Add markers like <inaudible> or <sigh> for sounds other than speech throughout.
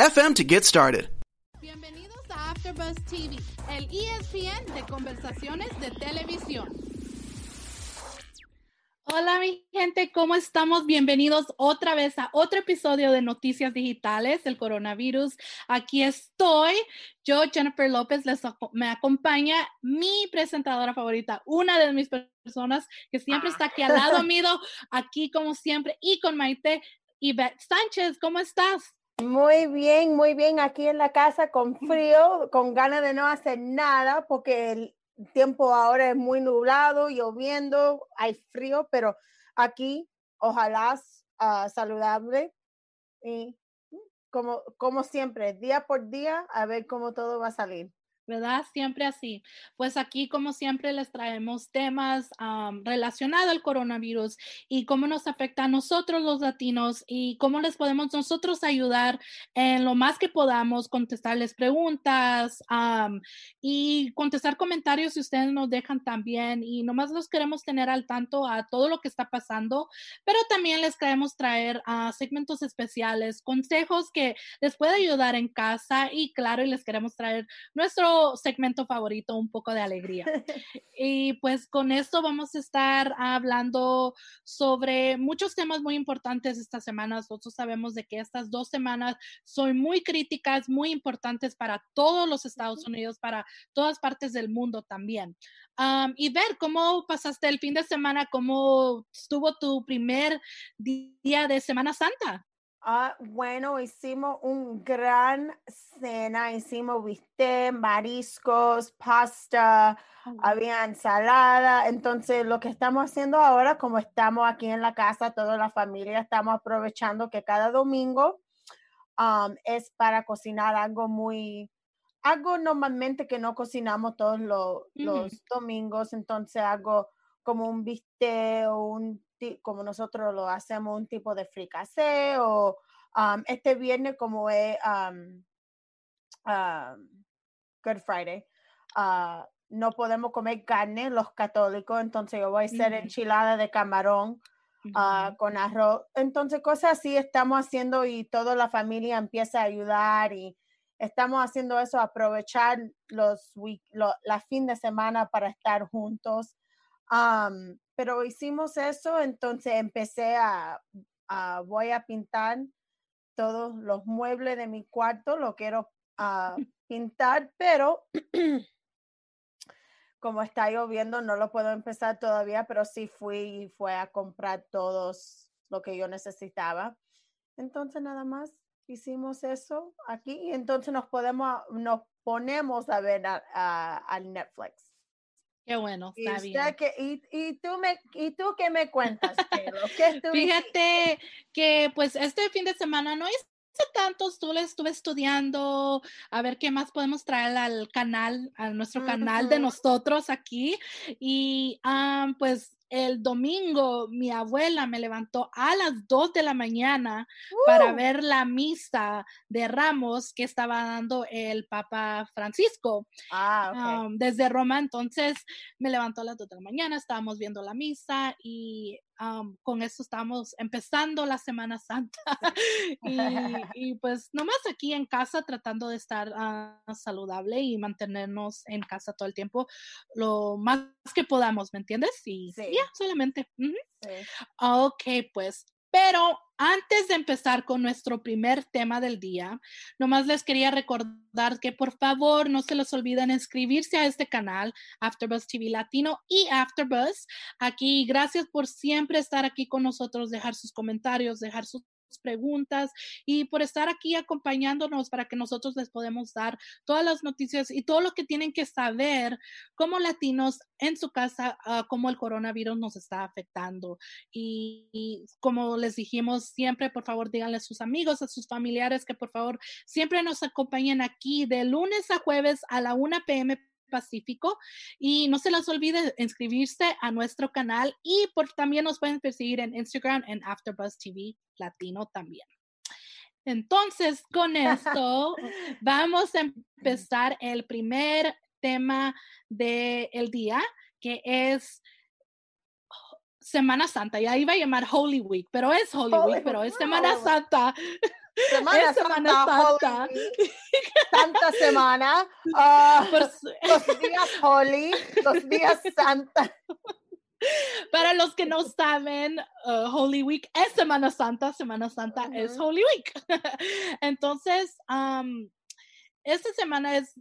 FM to get started. Bienvenidos a AfterBuzz TV, el ESPN de conversaciones de televisión. Hola mi gente, ¿cómo estamos? Bienvenidos otra vez a otro episodio de Noticias Digitales del Coronavirus. Aquí estoy, yo Jennifer López, les, me acompaña mi presentadora favorita, una de mis personas que siempre está aquí al lado <laughs> mío, aquí como siempre, y con Maite Yvette Sánchez, ¿cómo estás? Muy bien, muy bien. Aquí en la casa con frío, con ganas de no hacer nada, porque el tiempo ahora es muy nublado, lloviendo, hay frío, pero aquí ojalá uh, saludable y como siempre, día por día, a ver cómo todo va a salir. ¿Verdad? Siempre así. Pues aquí, como siempre, les traemos temas relacionados al coronavirus y cómo nos afecta a nosotros los latinos y cómo les podemos nosotros ayudar en lo más que podamos, contestarles preguntas y contestar comentarios si ustedes nos dejan también. Y nomás los queremos tener al tanto a todo lo que está pasando, pero también les queremos traer a segmentos especiales, consejos que les puede ayudar en casa y claro, y les queremos traer nuestro segmento favorito, un poco de alegría. <laughs> y pues con esto vamos a estar hablando sobre muchos temas muy importantes esta semana. Nosotros sabemos de que estas dos semanas son muy críticas, muy importantes para todos los Estados Unidos, para todas partes del mundo también. y ver cómo pasaste el fin de semana, cómo estuvo tu primer día de Semana Santa. Ah, bueno, hicimos un gran cena, hicimos bistec, mariscos, pasta, había ensalada. Entonces, lo que estamos haciendo ahora, como estamos aquí en la casa, toda la familia, estamos aprovechando que cada domingo es para cocinar algo muy, algo normalmente que no cocinamos todos los, los domingos. Entonces, algo como un bistec o un como nosotros lo hacemos, un tipo de fricase o este viernes como es Good Friday. Ah, no podemos comer carne los católicos, entonces yo voy a hacer enchilada de camarón ah, con arroz. Entonces, cosas así estamos haciendo y toda la familia empieza a ayudar y estamos haciendo eso, aprovechar los, la fin de semana para estar juntos pero hicimos eso, entonces empecé a, voy a pintar todos los muebles de mi cuarto, lo quiero ah, <laughs> pintar, pero <clears throat> como está lloviendo no lo puedo empezar todavía, pero sí fui y fue a comprar todos lo que yo necesitaba. Entonces nada más hicimos eso aquí y entonces nos podemos, nos ponemos a ver al Netflix. Qué bueno, está bien. y, tú me, ¿Y tú qué me cuentas, <laughs> Fíjate que pues este fin de semana no hice tanto, estuve, estuve estudiando a ver qué más podemos traer al canal, a nuestro canal de nosotros aquí. Y pues el domingo mi abuela me levantó a las 2 de la mañana para ver la misa de Ramos que estaba dando el Papa Francisco ah, desde Roma. Entonces me levantó a las 2 de la mañana, estábamos viendo la misa y con eso estamos empezando la Semana Santa. <laughs> <laughs> y, pues nomás aquí en casa tratando de estar ah, saludable y mantenernos en casa todo el tiempo lo más que podamos, ¿me entiendes? Y sí. solamente. Ok, pues pero antes de empezar con nuestro primer tema del día, nomás les quería recordar que por favor no se les olviden inscribirse a este canal, AfterBuzz TV Latino y AfterBuzz. Aquí, gracias por siempre estar aquí con nosotros, dejar sus comentarios, dejar sus preguntas y por estar aquí acompañándonos para que nosotros les podemos dar todas las noticias y todo lo que tienen que saber como latinos en su casa, uh, cómo el coronavirus nos está afectando. Y, y, como les dijimos, siempre por favor díganle a sus amigos, a sus familiares que por favor siempre nos acompañen aquí de lunes a jueves a la 1 p.m. Pacífico. Y no se les olvide inscribirse a nuestro canal y por, también nos pueden perseguir en Instagram en AfterBuzz TV Latino también. Entonces, con esto <laughs> vamos a empezar el primer tema del el día, que es Semana Santa. Ya iba a llamar Holy Week, pero es Holy, Holy Week, pero es Semana Santa. Semana, semana Santa. Santa semana. Uh, los días Holy, los días Santa. Para los que no saben, uh, Holy Week es Semana Santa, Semana Santa uh -huh. es Holy Week. <laughs> Entonces, um, esta semana es,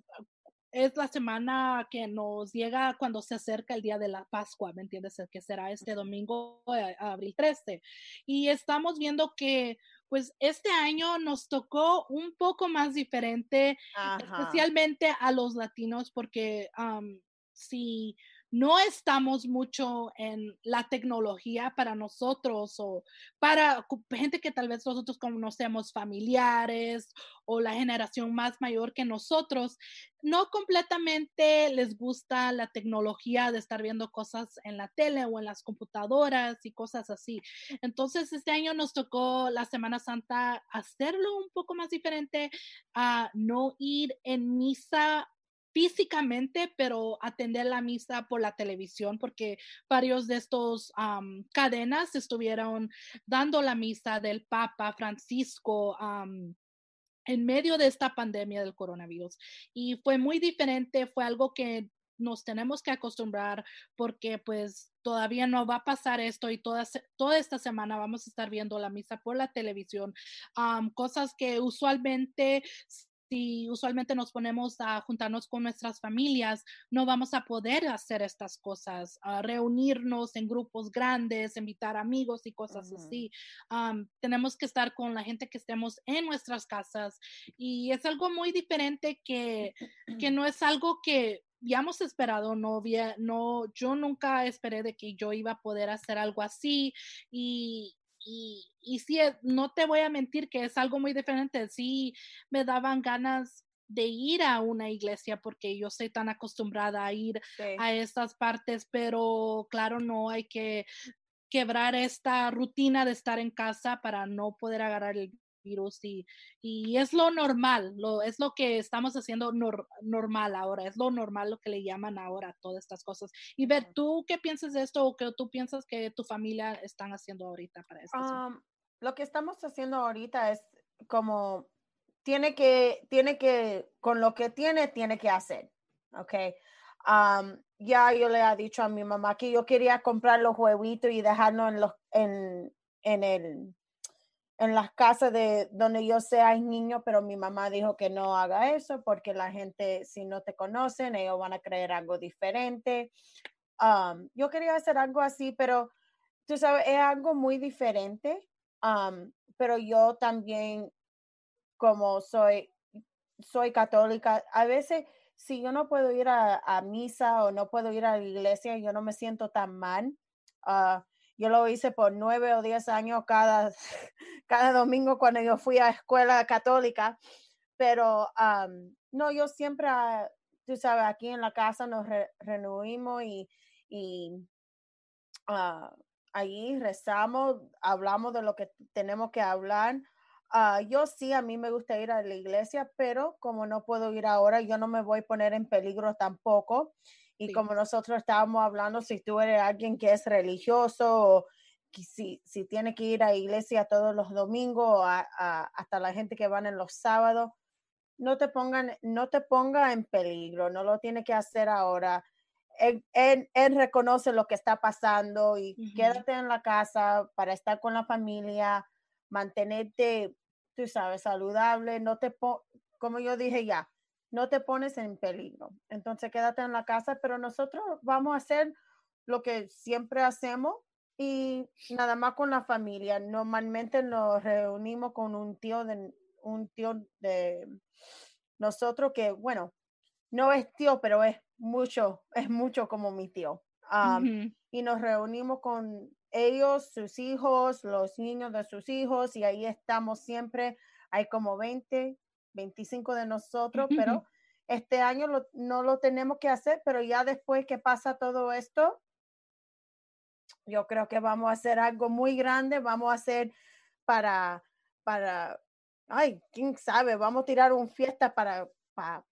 es la semana que nos llega cuando se acerca el día de la Pascua, ¿me entiendes? Que será este domingo, eh, abril 13. Y estamos viendo que pues este año nos tocó un poco más diferente, Ajá. especialmente a los latinos, porque um, si no estamos mucho en la tecnología para nosotros o para gente que tal vez nosotros conocemos familiares o la generación más mayor que nosotros, no completamente les gusta la tecnología de estar viendo cosas en la tele o en las computadoras y cosas así. Entonces, este año nos tocó la Semana Santa hacerlo un poco más diferente, a no ir en misa físicamente, pero atender la misa por la televisión, porque varios de estos um, cadenas estuvieron dando la misa del Papa Francisco. Um, en medio de esta pandemia del coronavirus. Y fue muy diferente, fue algo que nos tenemos que acostumbrar porque pues todavía no va a pasar esto y toda, toda esta semana vamos a estar viendo la misa por la televisión, um, cosas que usualmente si usualmente nos ponemos a juntarnos con nuestras familias, no vamos a poder hacer estas cosas, a reunirnos en grupos grandes, invitar amigos y cosas uh -huh. así. Um, tenemos que estar con la gente que estemos en nuestras casas y es algo muy diferente que, que <clears throat> no es algo que ya hemos esperado, no, no, yo nunca esperé de que yo iba a poder hacer algo así y, y, y sí, no te voy a mentir que es algo muy diferente. Sí, me daban ganas de ir a una iglesia porque yo soy tan acostumbrada a ir sí. a estas partes, pero claro, no hay que quebrar esta rutina de estar en casa para no poder agarrar el virus y, y es lo normal, lo, es lo que estamos haciendo nor, normal ahora, es lo normal lo que le llaman ahora todas estas cosas. Y ver, ¿tú qué piensas de esto o qué tú piensas que tu familia están haciendo ahorita para esto? Um, lo que estamos haciendo ahorita es como tiene que, tiene que, con lo que tiene, tiene que hacer, ¿ok? Um, ya yo le he dicho a mi mamá que yo quería comprar los huevitos y dejarlos en, los, en, en el en las casas de donde yo sea niño, pero mi mamá dijo que no haga eso porque la gente, si no te conocen, ellos van a creer algo diferente. Um, yo quería hacer algo así, pero tú sabes, es algo muy diferente, um, pero yo también, como soy, soy católica, a veces si yo no puedo ir a, a misa o no puedo ir a la iglesia, yo no me siento tan mal. Uh, yo lo hice por nueve o diez años cada, <laughs> cada domingo cuando yo fui a escuela católica, pero um, no, yo siempre, tú sabes, aquí en la casa nos re, reunimos y, y uh, allí rezamos, hablamos de lo que tenemos que hablar. Uh, yo sí, a mí me gusta ir a la iglesia, pero como no puedo ir ahora, yo no me voy a poner en peligro tampoco. Y sí. como nosotros estábamos hablando, si tú eres alguien que es religioso o si, si tiene que ir a iglesia todos los domingos, a, a, hasta la gente que van en los sábados, no te pongan, no te ponga en peligro, no lo tiene que hacer ahora. Él, él, él reconoce lo que está pasando y uh -huh. quédate en la casa para estar con la familia, mantenerte, tú sabes, saludable, no te, como yo dije ya, no te pones en peligro. Entonces quédate en la casa, pero nosotros vamos a hacer lo que siempre hacemos y nada más con la familia. Normalmente nos reunimos con un tío de un tío de nosotros que, bueno, no es tío, pero es mucho, es mucho como mi tío. Y nos reunimos con ellos, sus hijos, los niños de sus hijos, y ahí estamos siempre. Hay como 20, 25 de nosotros, pero este año no lo tenemos que hacer, pero ya después que pasa todo esto, yo creo que vamos a hacer algo muy grande, vamos a hacer para, para, ay, quién sabe, vamos a tirar un fiesta para, para,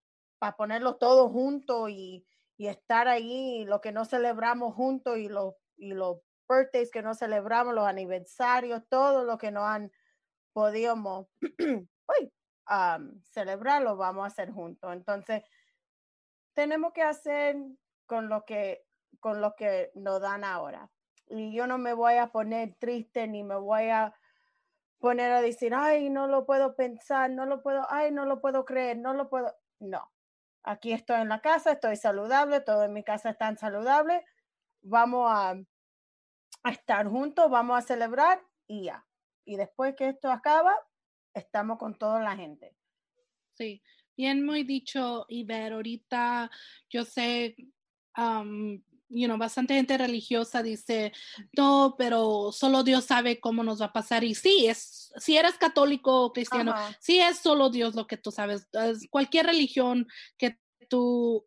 ponerlo todo junto y, y, estar ahí, lo que no celebramos juntos y los, y los birthdays que no celebramos, los aniversarios, todo lo que no han podido <clears throat> celebrar, lo vamos a hacer juntos. Entonces, tenemos que hacer con lo que, con lo que nos dan ahora y yo no me voy a poner triste ni me voy a poner a decir, ay, no lo puedo pensar, no lo puedo, ay, no lo puedo creer, no lo puedo. No, aquí estoy en la casa, estoy saludable, todo en mi casa está saludable, vamos a, a estar juntos, vamos a celebrar y ya. Y después que esto acaba, estamos con toda la gente. Sí, bien muy dicho, Iber. Ahorita yo sé, you know, bastante gente religiosa dice, no, pero solo Dios sabe cómo nos va a pasar. Y sí, es, si eres católico o cristiano, sí es solo Dios lo que tú sabes. cualquier religión que tú,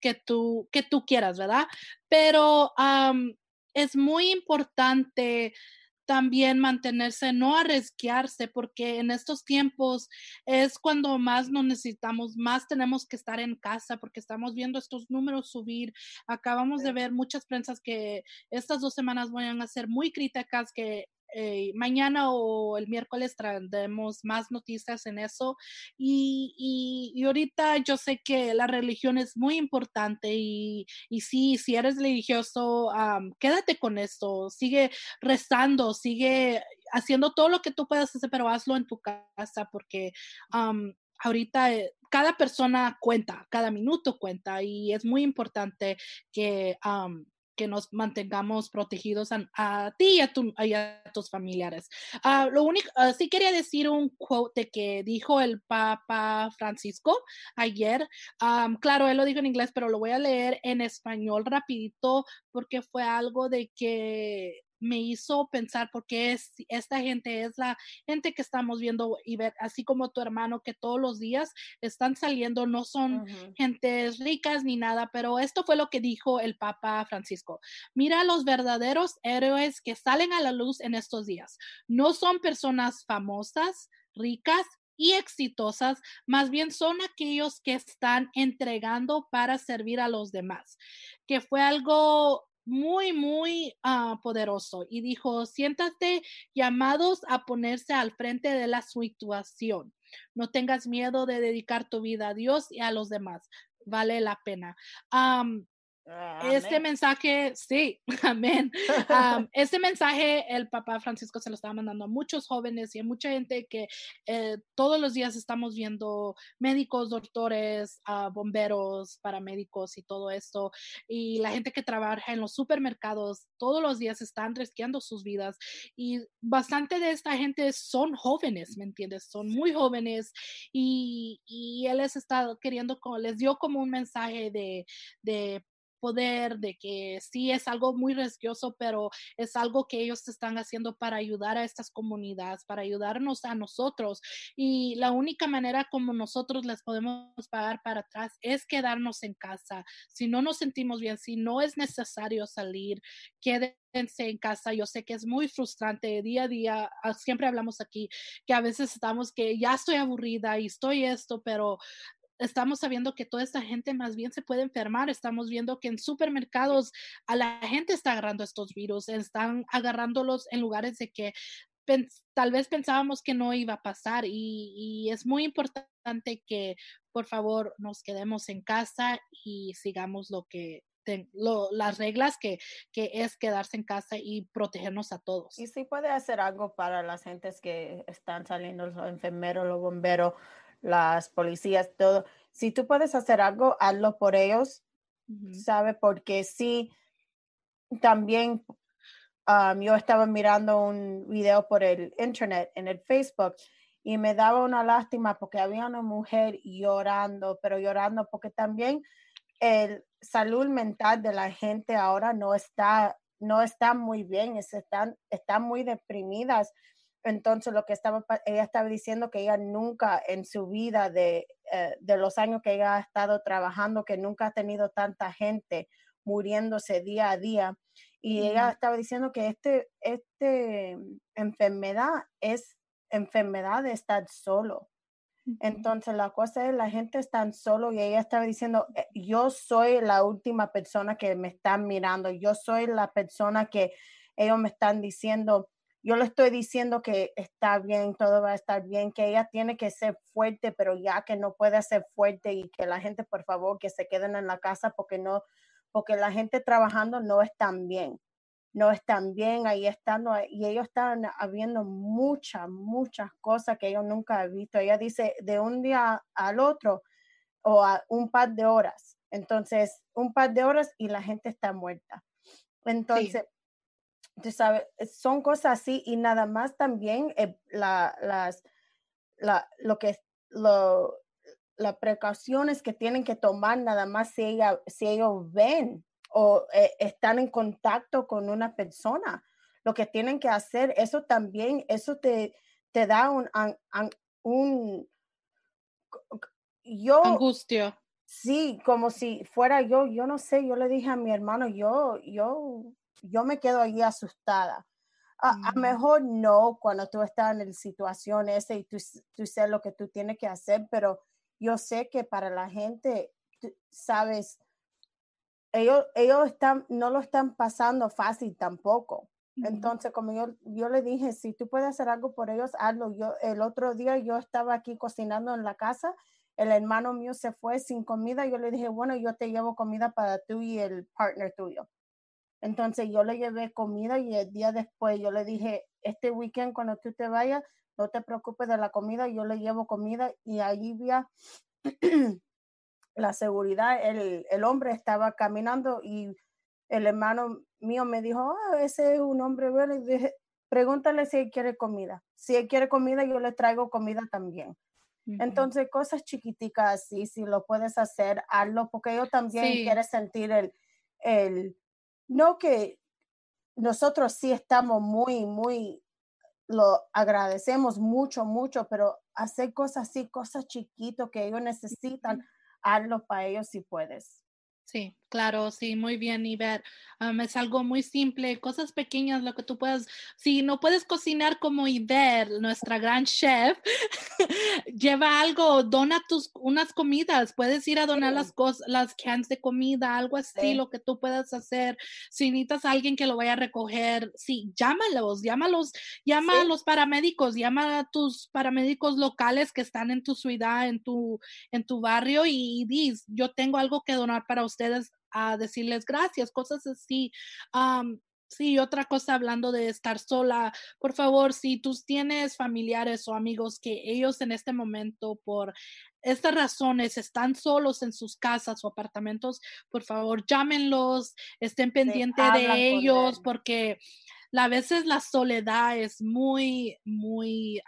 que tú, que tú quieras, ¿verdad? Pero es muy importante también mantenerse, no arriesgarse, porque en estos tiempos es cuando más nos necesitamos, más tenemos que estar en casa, porque estamos viendo estos números subir. Acabamos de ver muchas prensas que estas dos semanas van a ser muy críticas, que eh, mañana o el miércoles traeremos más noticias en eso. Y, y, ahorita yo sé que la religión es muy importante y, y sí, si eres religioso, quédate con esto, sigue rezando, sigue haciendo todo lo que tú puedas hacer, pero hazlo en tu casa porque ahorita eh, cada persona cuenta, cada minuto cuenta y es muy importante que que nos mantengamos protegidos a, ti y a, tus familiares. Ah, lo único, ah, sí quería decir un quote que dijo el Papa Francisco ayer. claro, él lo dijo en inglés, pero lo voy a leer en español rapidito porque fue algo de que me hizo pensar porque es, esta gente es la gente que estamos viendo y ver, así como tu hermano que todos los días están saliendo, no son gentes ricas ni nada, pero esto fue lo que dijo el Papa Francisco. Mira los verdaderos héroes que salen a la luz en estos días. No son personas famosas, ricas, y exitosas, más bien son aquellos que están entregando para servir a los demás, que fue algo muy, muy ah, poderoso y dijo, siéntate llamados a ponerse al frente de la situación. No tengas miedo de dedicar tu vida a Dios y a los demás. Vale la pena. Este mensaje, sí, <laughs> amén. este mensaje el papá Francisco se lo estaba mandando a muchos jóvenes y a mucha gente que eh, todos los días estamos viendo médicos, doctores, uh, bomberos, paramédicos y todo esto. Y la gente que trabaja en los supermercados todos los días están risqueando sus vidas. Y bastante de esta gente son jóvenes, ¿me entiendes? Son muy jóvenes y, y él les está queriendo, les dio como un mensaje de, de poder, de que sí es algo muy riesgoso, pero es algo que ellos están haciendo para ayudar a estas comunidades, para ayudarnos a nosotros. Y la única manera como nosotros les podemos pagar para atrás es quedarnos en casa. Si no nos sentimos bien, si no es necesario salir, quédense en casa. Yo sé que es muy frustrante día a día. Ah, siempre hablamos aquí que a veces estamos que ya estoy aburrida y estoy esto, pero estamos sabiendo que toda esta gente más bien se puede enfermar. Estamos viendo que en supermercados a la gente está agarrando estos virus, están agarrándolos en lugares de que tal vez pensábamos que no iba a pasar y, es muy importante que por favor nos quedemos en casa y sigamos lo que las reglas que, que, es quedarse en casa y protegernos a todos. Y si puede hacer algo para las gentes que están saliendo, los enfermeros, los bomberos, las policías, todo. Si tú puedes hacer algo, hazlo por ellos, ¿sabe? Porque sí, también um, yo estaba mirando un video por el internet, en el Facebook, y me daba una lástima porque había una mujer llorando, pero llorando porque también el salud mental de la gente ahora no está, no está muy bien, están, están muy deprimidas. Entonces, lo que estaba, ella estaba diciendo que ella nunca en su vida de, eh, de los años que ella ha estado trabajando, que nunca ha tenido tanta gente muriéndose día a día. Y ella estaba diciendo que este, este enfermedad es enfermedad de estar solo. Entonces la cosa es, la gente está solo y ella estaba diciendo, eh, yo soy la última persona que me están mirando, yo soy la persona que ellos me están diciendo, yo le estoy diciendo que está bien, todo va a estar bien, que ella tiene que ser fuerte, pero ya que no puede ser fuerte y que la gente, por favor, que se queden en la casa porque no, porque la gente trabajando no están bien, no están bien ahí estando, y ellos están habiendo muchas, muchas cosas que ellos nunca han visto. Ella dice de un día al otro o a un par de horas. Entonces, un par de horas y la gente está muerta. Entonces, sabes, son cosas así y nada más también eh, la, las, la, lo que, lo, las precauciones que tienen que tomar nada más si, ella, si ellos ven o eh, están en contacto con una persona. Lo que tienen que hacer, eso también, eso te, te da un, un, yo angustia. Sí, como si fuera yo, yo no sé, yo le dije a mi hermano, yo, yo, yo me quedo ahí asustada. A, mm. mejor no cuando tú estás en la situación esa y tú, tú sabes lo que tú tienes que hacer, pero yo sé que para la gente, sabes, ellos, ellos están, no lo están pasando fácil tampoco. Entonces, como yo, yo le dije, si tú puedes hacer algo por ellos, hazlo. Yo, el otro día yo estaba aquí cocinando en la casa, el hermano mío se fue sin comida, yo le dije, bueno, yo te llevo comida para tú y el partner tuyo. Entonces yo le llevé comida y el día después yo le dije, este weekend cuando tú te vayas, no te preocupes de la comida, yo le llevo comida y allí había <clears throat> la seguridad, el, el, hombre estaba caminando y el hermano mío me dijo, ah, ese es un hombre bueno, y dije, pregúntale si él quiere comida. Si él quiere comida, yo le traigo comida también. Entonces, cosas chiquiticas así, si lo puedes hacer, hazlo, porque yo también quiero sentir el, el, no que nosotros sí estamos muy, muy lo agradecemos mucho, mucho, pero hacer cosas así, cosas chiquitos que ellos necesitan, hazlo para ellos si puedes. Sí, claro, sí, muy bien, Iber. Um, es algo muy simple, cosas pequeñas, lo que tú puedas, si no puedes cocinar como Iber, nuestra gran chef, <laughs> lleva algo, dona tus unas comidas, puedes ir a donar las cosas, las cans de comida, algo así, lo que tú puedas hacer. Si necesitas a alguien que lo vaya a recoger, sí, llámalos, llámalos, llama a los paramédicos, llama a tus paramédicos locales que están en tu ciudad, en tu, en tu barrio y, y dis, yo tengo algo que donar para ustedes a decirles gracias, cosas así. sí, otra cosa hablando de estar sola, por favor, si tú tienes familiares o amigos que ellos en este momento por estas razones están solos en sus casas o apartamentos, por favor, llámenlos, estén pendientes de ellos porque a veces la soledad es muy, muy,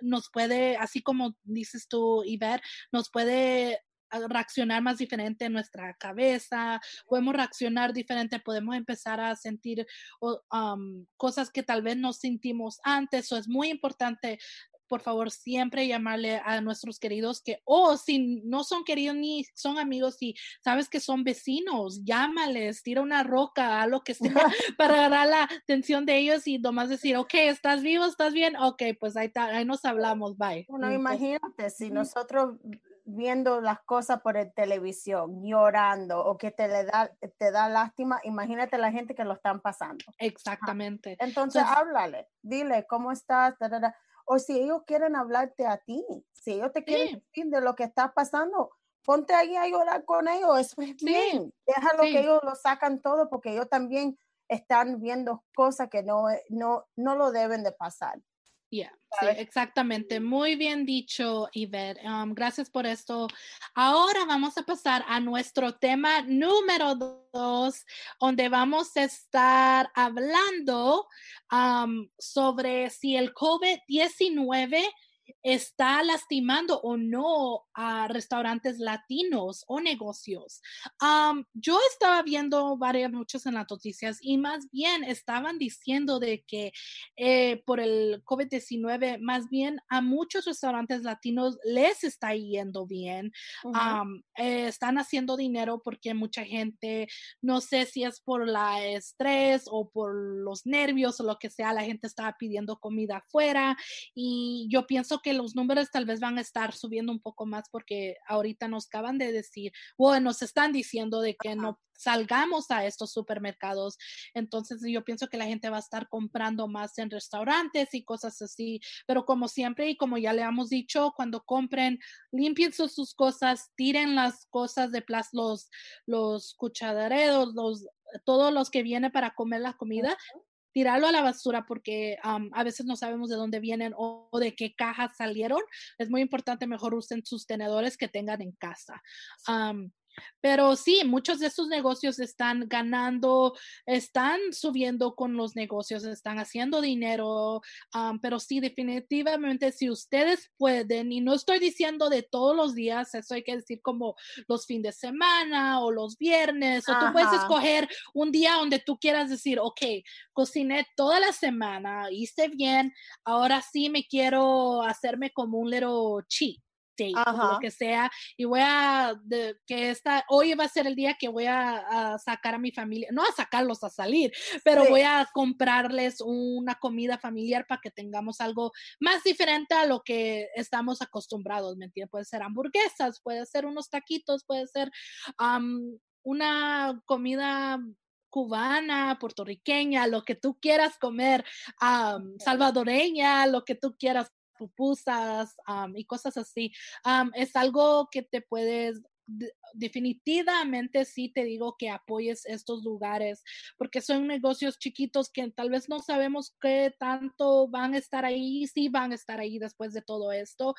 nos puede, así como dices tú, Iber, nos puede reaccionar más diferente en nuestra cabeza, podemos reaccionar diferente, podemos empezar a sentir cosas que tal vez no sentimos antes. o es muy importante por favor, siempre llamarle a nuestros queridos que, o oh, si no son queridos ni son amigos y sabes que son vecinos, llámales, tira una roca, a lo que sea, <laughs> <laughs> para agarrar la atención de ellos y nomás decir, ok, ¿estás vivo? ¿Estás bien? Ok, pues ahí, ahí nos hablamos, bye. Bueno, imagínate, si nosotros viendo las cosas por el televisión, llorando o que te le da, te da lástima, imagínate la gente que lo están pasando. Exactamente. Entonces, háblale, dile cómo estás, o si ellos quieren hablarte a ti, si ellos te quieren decir de lo que está pasando, ponte ahí a llorar con ellos, eso es bien, déjalo que ellos lo sacan todo porque ellos también están viendo cosas que no, no, no lo deben de pasar. Yeah, sí, exactamente. Muy bien dicho, Yvette. Um, gracias por esto. Ahora vamos a pasar a nuestro tema número dos, donde vamos a estar hablando um, sobre si el COVID-19 está lastimando o no a restaurantes latinos o negocios. yo estaba viendo varias, muchos en las noticias y más bien estaban diciendo de que eh, por el COVID-19, más bien a muchos restaurantes latinos les está yendo bien. Eh, están haciendo dinero porque mucha gente, no sé si es por la estrés o por los nervios o lo que sea, la gente estaba pidiendo comida afuera y yo pienso que los números tal vez van a estar subiendo un poco más porque ahorita nos acaban de decir, bueno, nos están diciendo de que no salgamos a estos supermercados. Entonces yo pienso que la gente va a estar comprando más en restaurantes y cosas así. Pero como siempre y como ya le hemos dicho, cuando compren, limpien sus, cosas, tiren las cosas de plástico, los, los cuchareros, los, todos los que vienen para comer la comida, tirarlo a la basura porque a veces no sabemos de dónde vienen o, de qué cajas salieron. Es muy importante, mejor usen sus tenedores que tengan en casa. Pero sí, muchos de estos negocios están ganando, están subiendo con los negocios, están haciendo dinero, pero sí, definitivamente, si ustedes pueden, y no estoy diciendo de todos los días, eso hay que decir como los fines de semana o los viernes, o tú puedes escoger un día donde tú quieras decir, ok, cociné toda la semana, hice bien, ahora sí me quiero hacerme como un little cheat lo que sea, y voy a, que esta, hoy va a ser el día que voy a, sacar a mi familia, no a sacarlos a salir, pero voy a comprarles una comida familiar para que tengamos algo más diferente a lo que estamos acostumbrados, ¿me entiendes? Puede ser hamburguesas, puede ser unos taquitos, puede ser una comida cubana, puertorriqueña, lo que tú quieras comer, salvadoreña, lo que tú quieras pupusas y cosas así. es algo que te puedes definitivamente sí te digo que apoyes estos lugares porque son negocios chiquitos que tal vez no sabemos qué tanto van a estar ahí, sí van a estar ahí después de todo esto,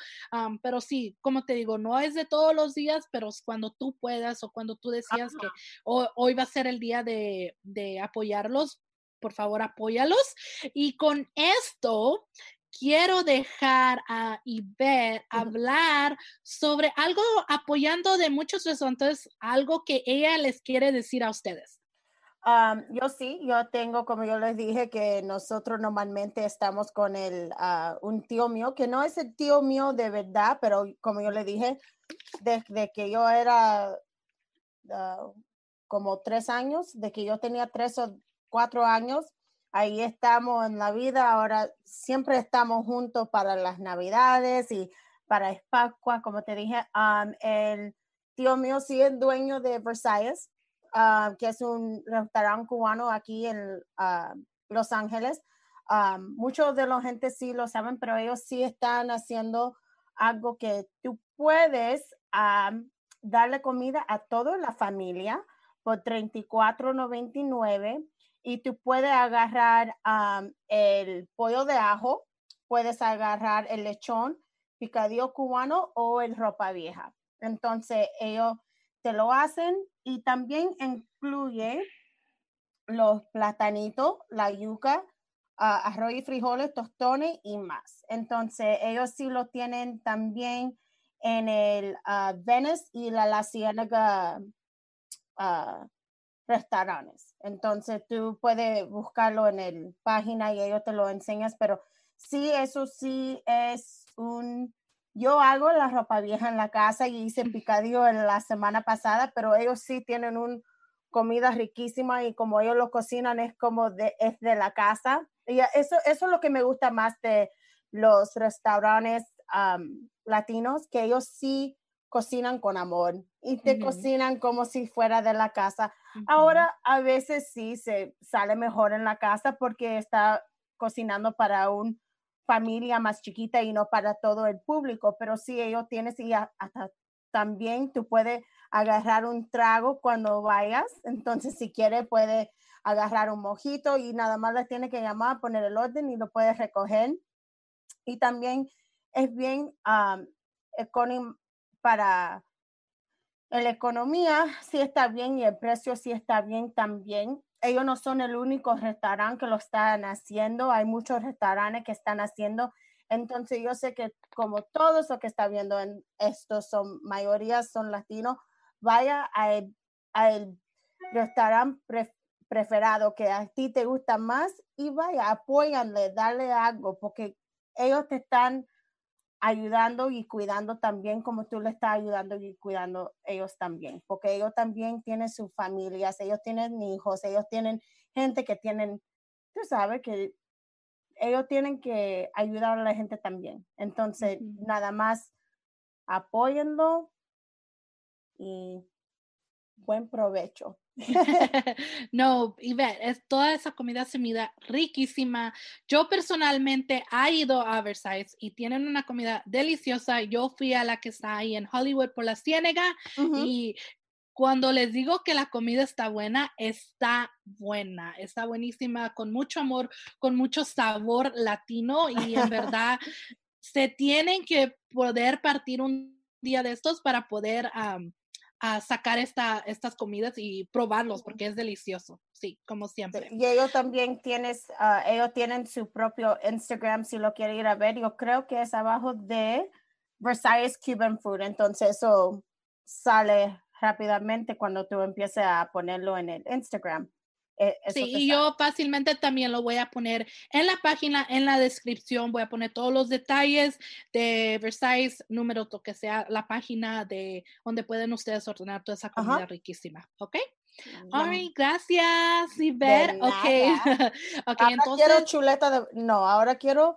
pero sí, como te digo, no es de todos los días, pero cuando tú puedas o cuando tú decías que hoy, va a ser el día de, de apoyarlos, por favor apóyalos. Y con esto quiero dejar a Iber hablar sobre algo apoyando de muchos restaurantes, algo que ella les quiere decir a ustedes. yo sí, yo tengo, como yo les dije, que nosotros normalmente estamos con el, ah, un tío mío, que no es el tío mío de verdad, pero como yo le dije, desde que yo era ah, como tres años, de que yo tenía tres o cuatro años, ahí estamos en la vida, ahora siempre estamos juntos para las navidades y para Pascua, como te dije, el tío mío sí es dueño de Versailles, que es un restaurante cubano aquí en Los Ángeles. muchos de la gente sí lo saben, pero ellos sí están haciendo algo que tú puedes darle comida a toda la familia por $34.99 y tú puedes agarrar el pollo de ajo, puedes agarrar el lechón, picadillo cubano o el ropa vieja. Entonces ellos te lo hacen y también incluye los platanitos, la yuca, arroz y frijoles, tostones y más. Entonces ellos sí lo tienen también en el uh, Venice y la La uh, restaurantes. Entonces tú puedes buscarlo en el página y ellos te lo enseñas, pero sí, eso sí es un... Yo hago la ropa vieja en la casa y hice picadillo en la semana pasada, pero ellos sí tienen un comida riquísima y como ellos lo cocinan es como de, es de la casa. Y eso, eso es lo que me gusta más de los restaurantes latinos, que ellos sí cocinan con amor y te cocinan como si fuera de la casa. Ahora a veces sí se sale mejor en la casa porque está cocinando para una familia más chiquita y no para todo el público, pero sí ellos tienes y hasta también tú puedes agarrar un trago cuando vayas, entonces si quieres puede agarrar un mojito y nada más le tiene que llamar, poner el orden y lo puedes recoger. Y también es bien um, para la economía, sí está bien y el precio sí está bien también. Ellos no son el único restaurante que lo están haciendo, hay muchos restaurantes que están haciendo. Entonces yo sé que como todos los que están viendo en esto son mayoría son latinos, vaya al restaurante preferido que a ti te gusta más y vaya, apóyanle, dale algo, porque ellos te están ayudando y cuidando también como tú le estás ayudando y cuidando ellos también, porque ellos también tienen sus familias, ellos tienen hijos, ellos tienen gente que tienen, tú sabes que ellos tienen que ayudar a la gente también. Entonces, nada más apóyenlo y buen provecho. <laughs> no, y ve, es, toda esa comida se mira riquísima. Yo personalmente he ido a Versailles y tienen una comida deliciosa. Yo fui a la que está ahí en Hollywood por la Ciénega y cuando les digo que la comida está buena, está buena, está buenísima, con mucho amor, con mucho sabor latino y en <laughs> verdad se tienen que poder partir un día de estos para poder a sacar esta, estas comidas y probarlos porque es delicioso, sí, como siempre. Y ellos también tienes, ah, ellos tienen su propio Instagram si lo quiere ir a ver. Yo creo que es abajo de Versailles Cuban Food, entonces eso sale rápidamente cuando tú empieces a ponerlo en el Instagram. Eh, sí, y yo fácilmente también lo voy a poner en la página, en la descripción, voy a poner todos los detalles de Versailles, número que sea la página de donde pueden ustedes ordenar toda esa comida riquísima, ¿ok? Ay, gracias, Iber. Ok, <laughs> okay entonces. quiero chuleta de. No, ahora quiero.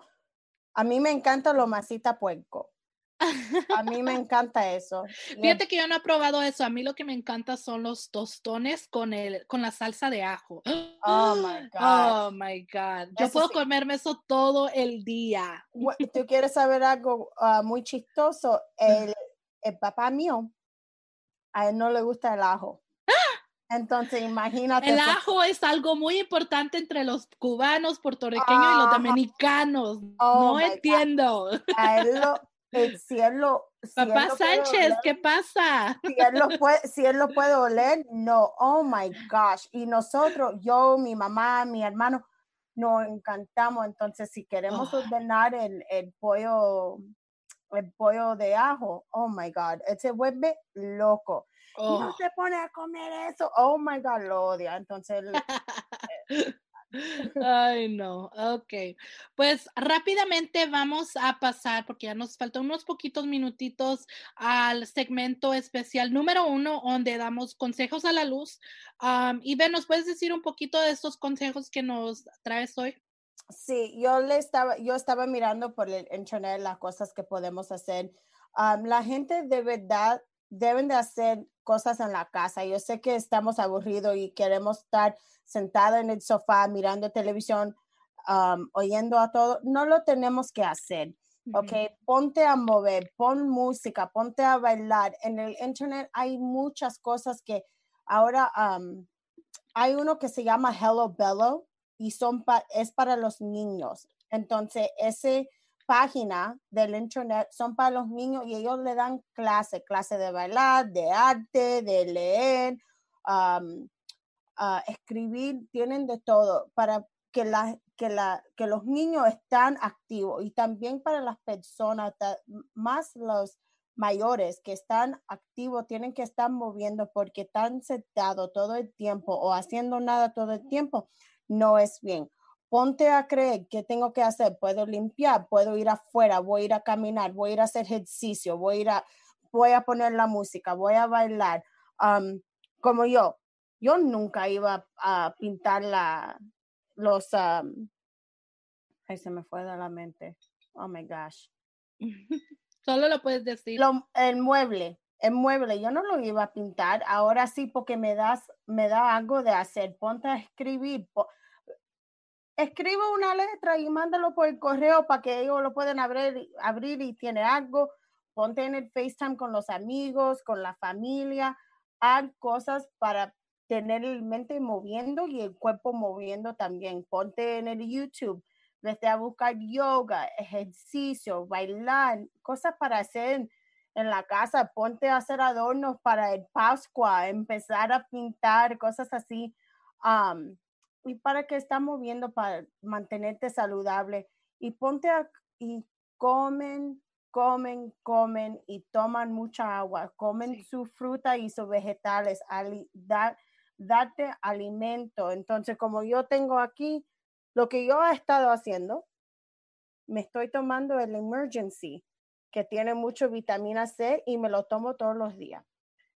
A mí me encanta lo masita puerco. A mí me encanta eso. Fíjate que yo no he probado eso. A mí lo que me encanta son los tostones con el con la salsa de ajo. <gasps> Oh my God. Oh my God. Yo puedo comerme eso todo el día. ¿Tú quieres saber algo ah, muy chistoso? El, el, papá mío, a él no le gusta el ajo. <gasps> Entonces, imagínate. El ajo es algo muy importante entre los cubanos, puertorriqueños y los dominicanos. Oh no entiendo. A él lo, el cielo. Papá Sánchez, ¿qué pasa? Si él, lo puede, <laughs> si él lo puede oler, no, oh my gosh. Y nosotros, yo, mi mamá, mi hermano, nos encantamos. Entonces, si queremos oh. ordenar el, el pollo, el pollo de ajo, oh my God, él se vuelve loco. no oh. se pone a comer eso, oh my God, lo odia. Entonces, <laughs> eh, Ay, no, ok. Pues rápidamente vamos a pasar, porque ya nos faltan unos poquitos minutitos al segmento especial número uno, donde damos consejos a la luz. y Ben, ¿nos puedes decir un poquito de estos consejos que nos traes hoy? Sí, yo le estaba, yo estaba mirando por el internet las cosas que podemos hacer. la gente de verdad deben de hacer cosas en la casa. Yo sé que estamos aburridos y queremos estar sentados en el sofá mirando televisión, oyendo a todo. No lo tenemos que hacer. Ok, ponte a mover, pon música, ponte a bailar. En el internet hay muchas cosas que ahora hay uno que se llama Hello Bello y son es para los niños. Entonces, ese página del internet son para los niños y ellos le dan clase, clase de bailar, de arte, de leer, escribir, tienen de todo para que, que, la, que los niños están activos y también para las personas, más los mayores que están activos, tienen que estar moviendo porque están sentados todo el tiempo o haciendo nada todo el tiempo, no es bien ponte a creer qué tengo que hacer, puedo limpiar, puedo ir afuera, voy a ir a caminar, voy a ir a hacer ejercicio, voy a ir a, voy a poner la música, voy a bailar. como yo, yo nunca iba a pintar la, los, ahí se me fue de la mente. Oh my gosh. <laughs> Solo lo puedes decir. el mueble, el mueble, yo no lo iba a pintar, ahora sí porque me das, me da algo de hacer. Ponte a escribir, escribe una letra y mándalo por el correo para que ellos lo puedan abrir, abrir y tiene algo. Ponte en el FaceTime con los amigos, con la familia. Haz cosas para tener el mente moviendo y el cuerpo moviendo también. Ponte en el YouTube. vete a buscar yoga, ejercicio, bailar, cosas para hacer en la casa, ponte a hacer adornos para el Pascua, empezar a pintar, cosas así. Y para que estamos moviendo para mantenerte saludable y ponte a, y comen, comen, comen y toman mucha agua, comen su fruta y sus vegetales, date alimento. Entonces, como yo tengo aquí, lo que yo he estado haciendo, me estoy tomando el emergency, que tiene mucho vitamina C y me lo tomo todos los días.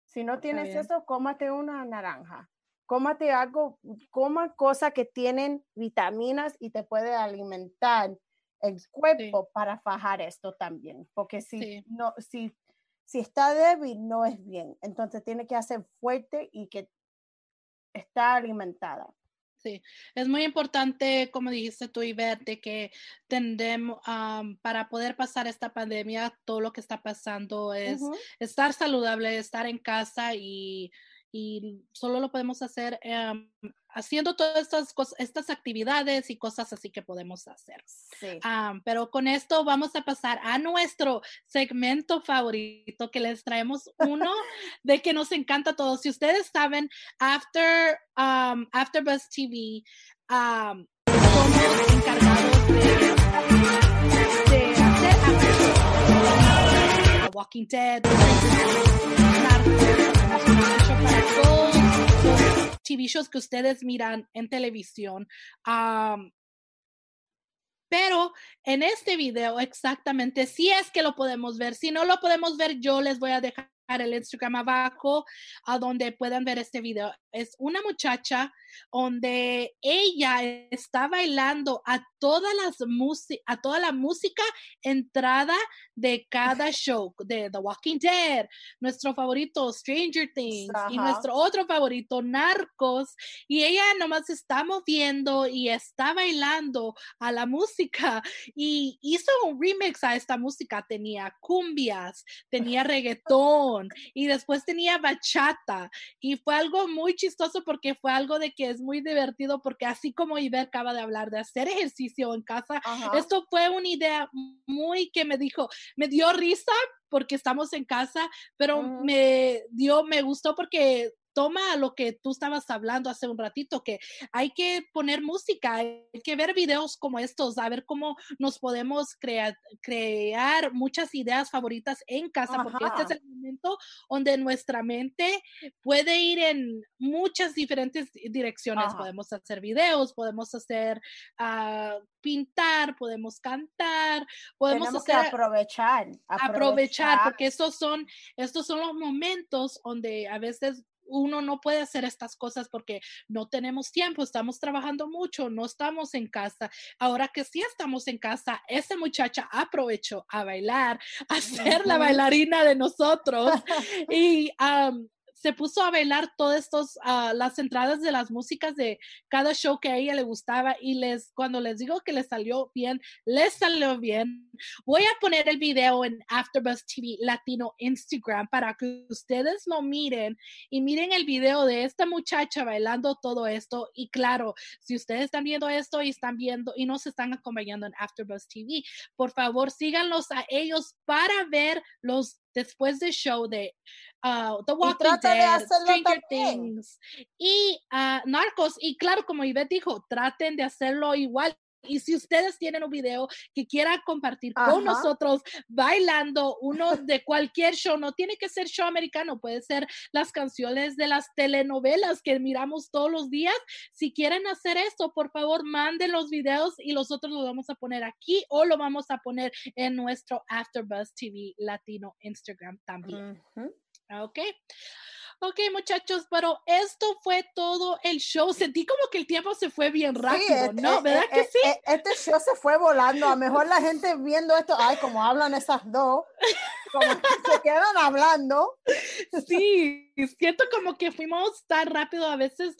Si no tienes eso, cómate una naranja. Cómate algo, coma cosas que tienen vitaminas y te puede alimentar el cuerpo para fajar esto también, porque si no, si, si está débil no es bien, entonces tiene que hacer fuerte y que está alimentada. Sí, es muy importante, como dijiste tú, de que tendemos, para poder pasar esta pandemia, todo lo que está pasando es estar saludable, estar en casa y, y solo lo podemos hacer em, haciendo todas estas cosas, estas actividades y cosas así que podemos hacer. pero con esto vamos a pasar a nuestro segmento favorito que les traemos <laughs> uno de que nos encanta a todos. Si ustedes saben, After, um, After Buzz TV, somos encargados de, hacer Walking Dead, TV shows que ustedes miran en televisión. pero en este video exactamente, si es que lo podemos ver, si no lo podemos ver, yo les voy a dejar el Instagram abajo a donde puedan ver este video. Es una muchacha donde ella está bailando a todas las a toda la música entrada de cada show de The Walking Dead, nuestro favorito Stranger Things y nuestro otro favorito Narcos. Y ella nomás está moviendo y está bailando a la música y hizo un remix a esta música, tenía cumbias, tenía <laughs> reggaetón y después tenía bachata y fue algo muy chistoso porque fue algo de que es muy divertido porque así como Iber acaba de hablar de hacer ejercicio en casa, esto fue una idea muy que me dijo, me dio risa porque estamos en casa, pero me dio, me gustó porque toma lo que tú estabas hablando hace un ratito, que hay que poner música, hay que ver videos como estos, a ver cómo nos podemos crear, crear muchas ideas favoritas en casa, porque este es el momento donde nuestra mente puede ir en muchas diferentes direcciones. Podemos hacer videos, podemos hacer uh, pintar, podemos cantar, podemos hacer, aprovechar, aprovechar, aprovechar, porque estos son, estos son los momentos donde a veces uno no puede hacer estas cosas porque no tenemos tiempo, estamos trabajando mucho, no estamos en casa. Ahora que sí estamos en casa, esa muchacha aprovechó a bailar, a ser la bailarina de nosotros <laughs> y se puso a bailar todas estos, uh, las entradas de las músicas de cada show que a ella le gustaba y les, cuando les digo que les salió bien, les salió bien. Voy a poner el video en AfterBuzz TV Latino Instagram para que ustedes lo miren y miren el video de esta muchacha bailando todo esto. Y claro, si ustedes están viendo esto y están viendo y no se están acompañando en AfterBuzz TV, por favor síganlos a ellos para ver los después del show de uh, The Walking Dead, Stranger Things y uh, Narcos. Y claro, como Ivette dijo, traten de hacerlo igual. Y si ustedes tienen un video que quieran compartir con nosotros bailando uno de cualquier show, no tiene que ser show americano, puede ser las canciones de las telenovelas que miramos todos los días. Si quieren hacer esto, por favor, manden los videos y nosotros los vamos a poner aquí o lo vamos a poner en nuestro AfterBuzz TV Latino Instagram también. Ok. Ok, muchachos, pero esto fue todo el show. Sentí como que el tiempo se fue bien rápido, este, ¿no? Eh, ¿Verdad eh, que eh, sí? Este show se fue volando. A lo mejor la gente viendo esto, ay, como hablan esas dos, como <laughs> se quedan hablando. Sí, siento como que fuimos tan rápido. A veces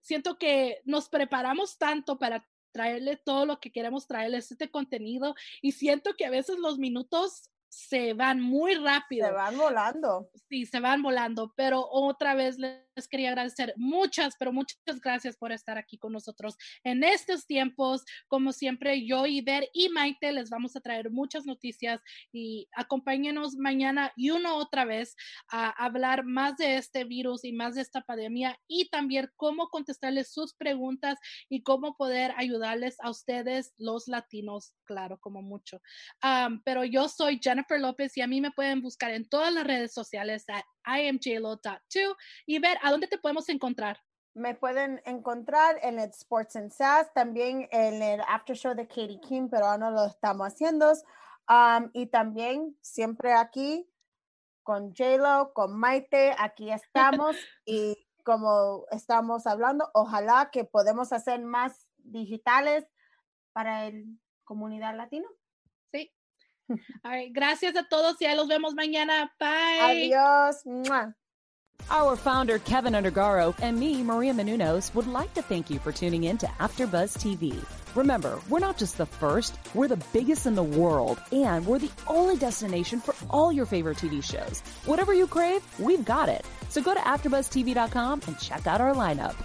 siento que nos preparamos tanto para traerle todo lo que queremos traerles este contenido y siento que a veces los minutos se van muy rápido. Se van volando. Sí, se van volando, pero otra vez les les quería agradecer muchas, pero muchas gracias por estar aquí con nosotros en estos tiempos. Como siempre, yo, Iber y Maite les vamos a traer muchas noticias y acompáñenos mañana y una otra vez a hablar más de este virus y más de esta pandemia y también cómo contestarles sus preguntas y cómo poder ayudarles a ustedes, los latinos, claro, como mucho. Um, pero yo soy Jennifer López y a mí me pueden buscar en todas las redes sociales at imjlo.2 y ver a dónde te podemos encontrar. Me pueden encontrar en el Sports and Sass, también en el After Show de Katie King, pero ahora no lo estamos haciendo. Um, y también siempre aquí con JLo, con Maite, aquí estamos <laughs> y como estamos hablando, ojalá que podemos hacer más digitales para el comunidad latino. <laughs> Sí. gracias a todos y los vemos mañana. Bye. Adiós. Mua. Our founder, Kevin Undergaro, and me, Maria Menunos, would like to thank you for tuning in to AfterBuzz TV. Remember, we're not just the first, we're the biggest in the world, and we're the only destination for all your favorite TV shows. Whatever you crave, we've got it. So go to AfterBuzzTV.com and check out our lineup.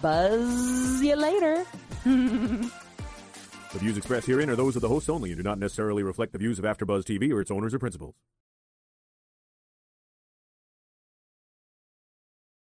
Buzz you later. <laughs> The views expressed herein are those of the hosts only and do not necessarily reflect the views of AfterBuzz TV or its owners or principals.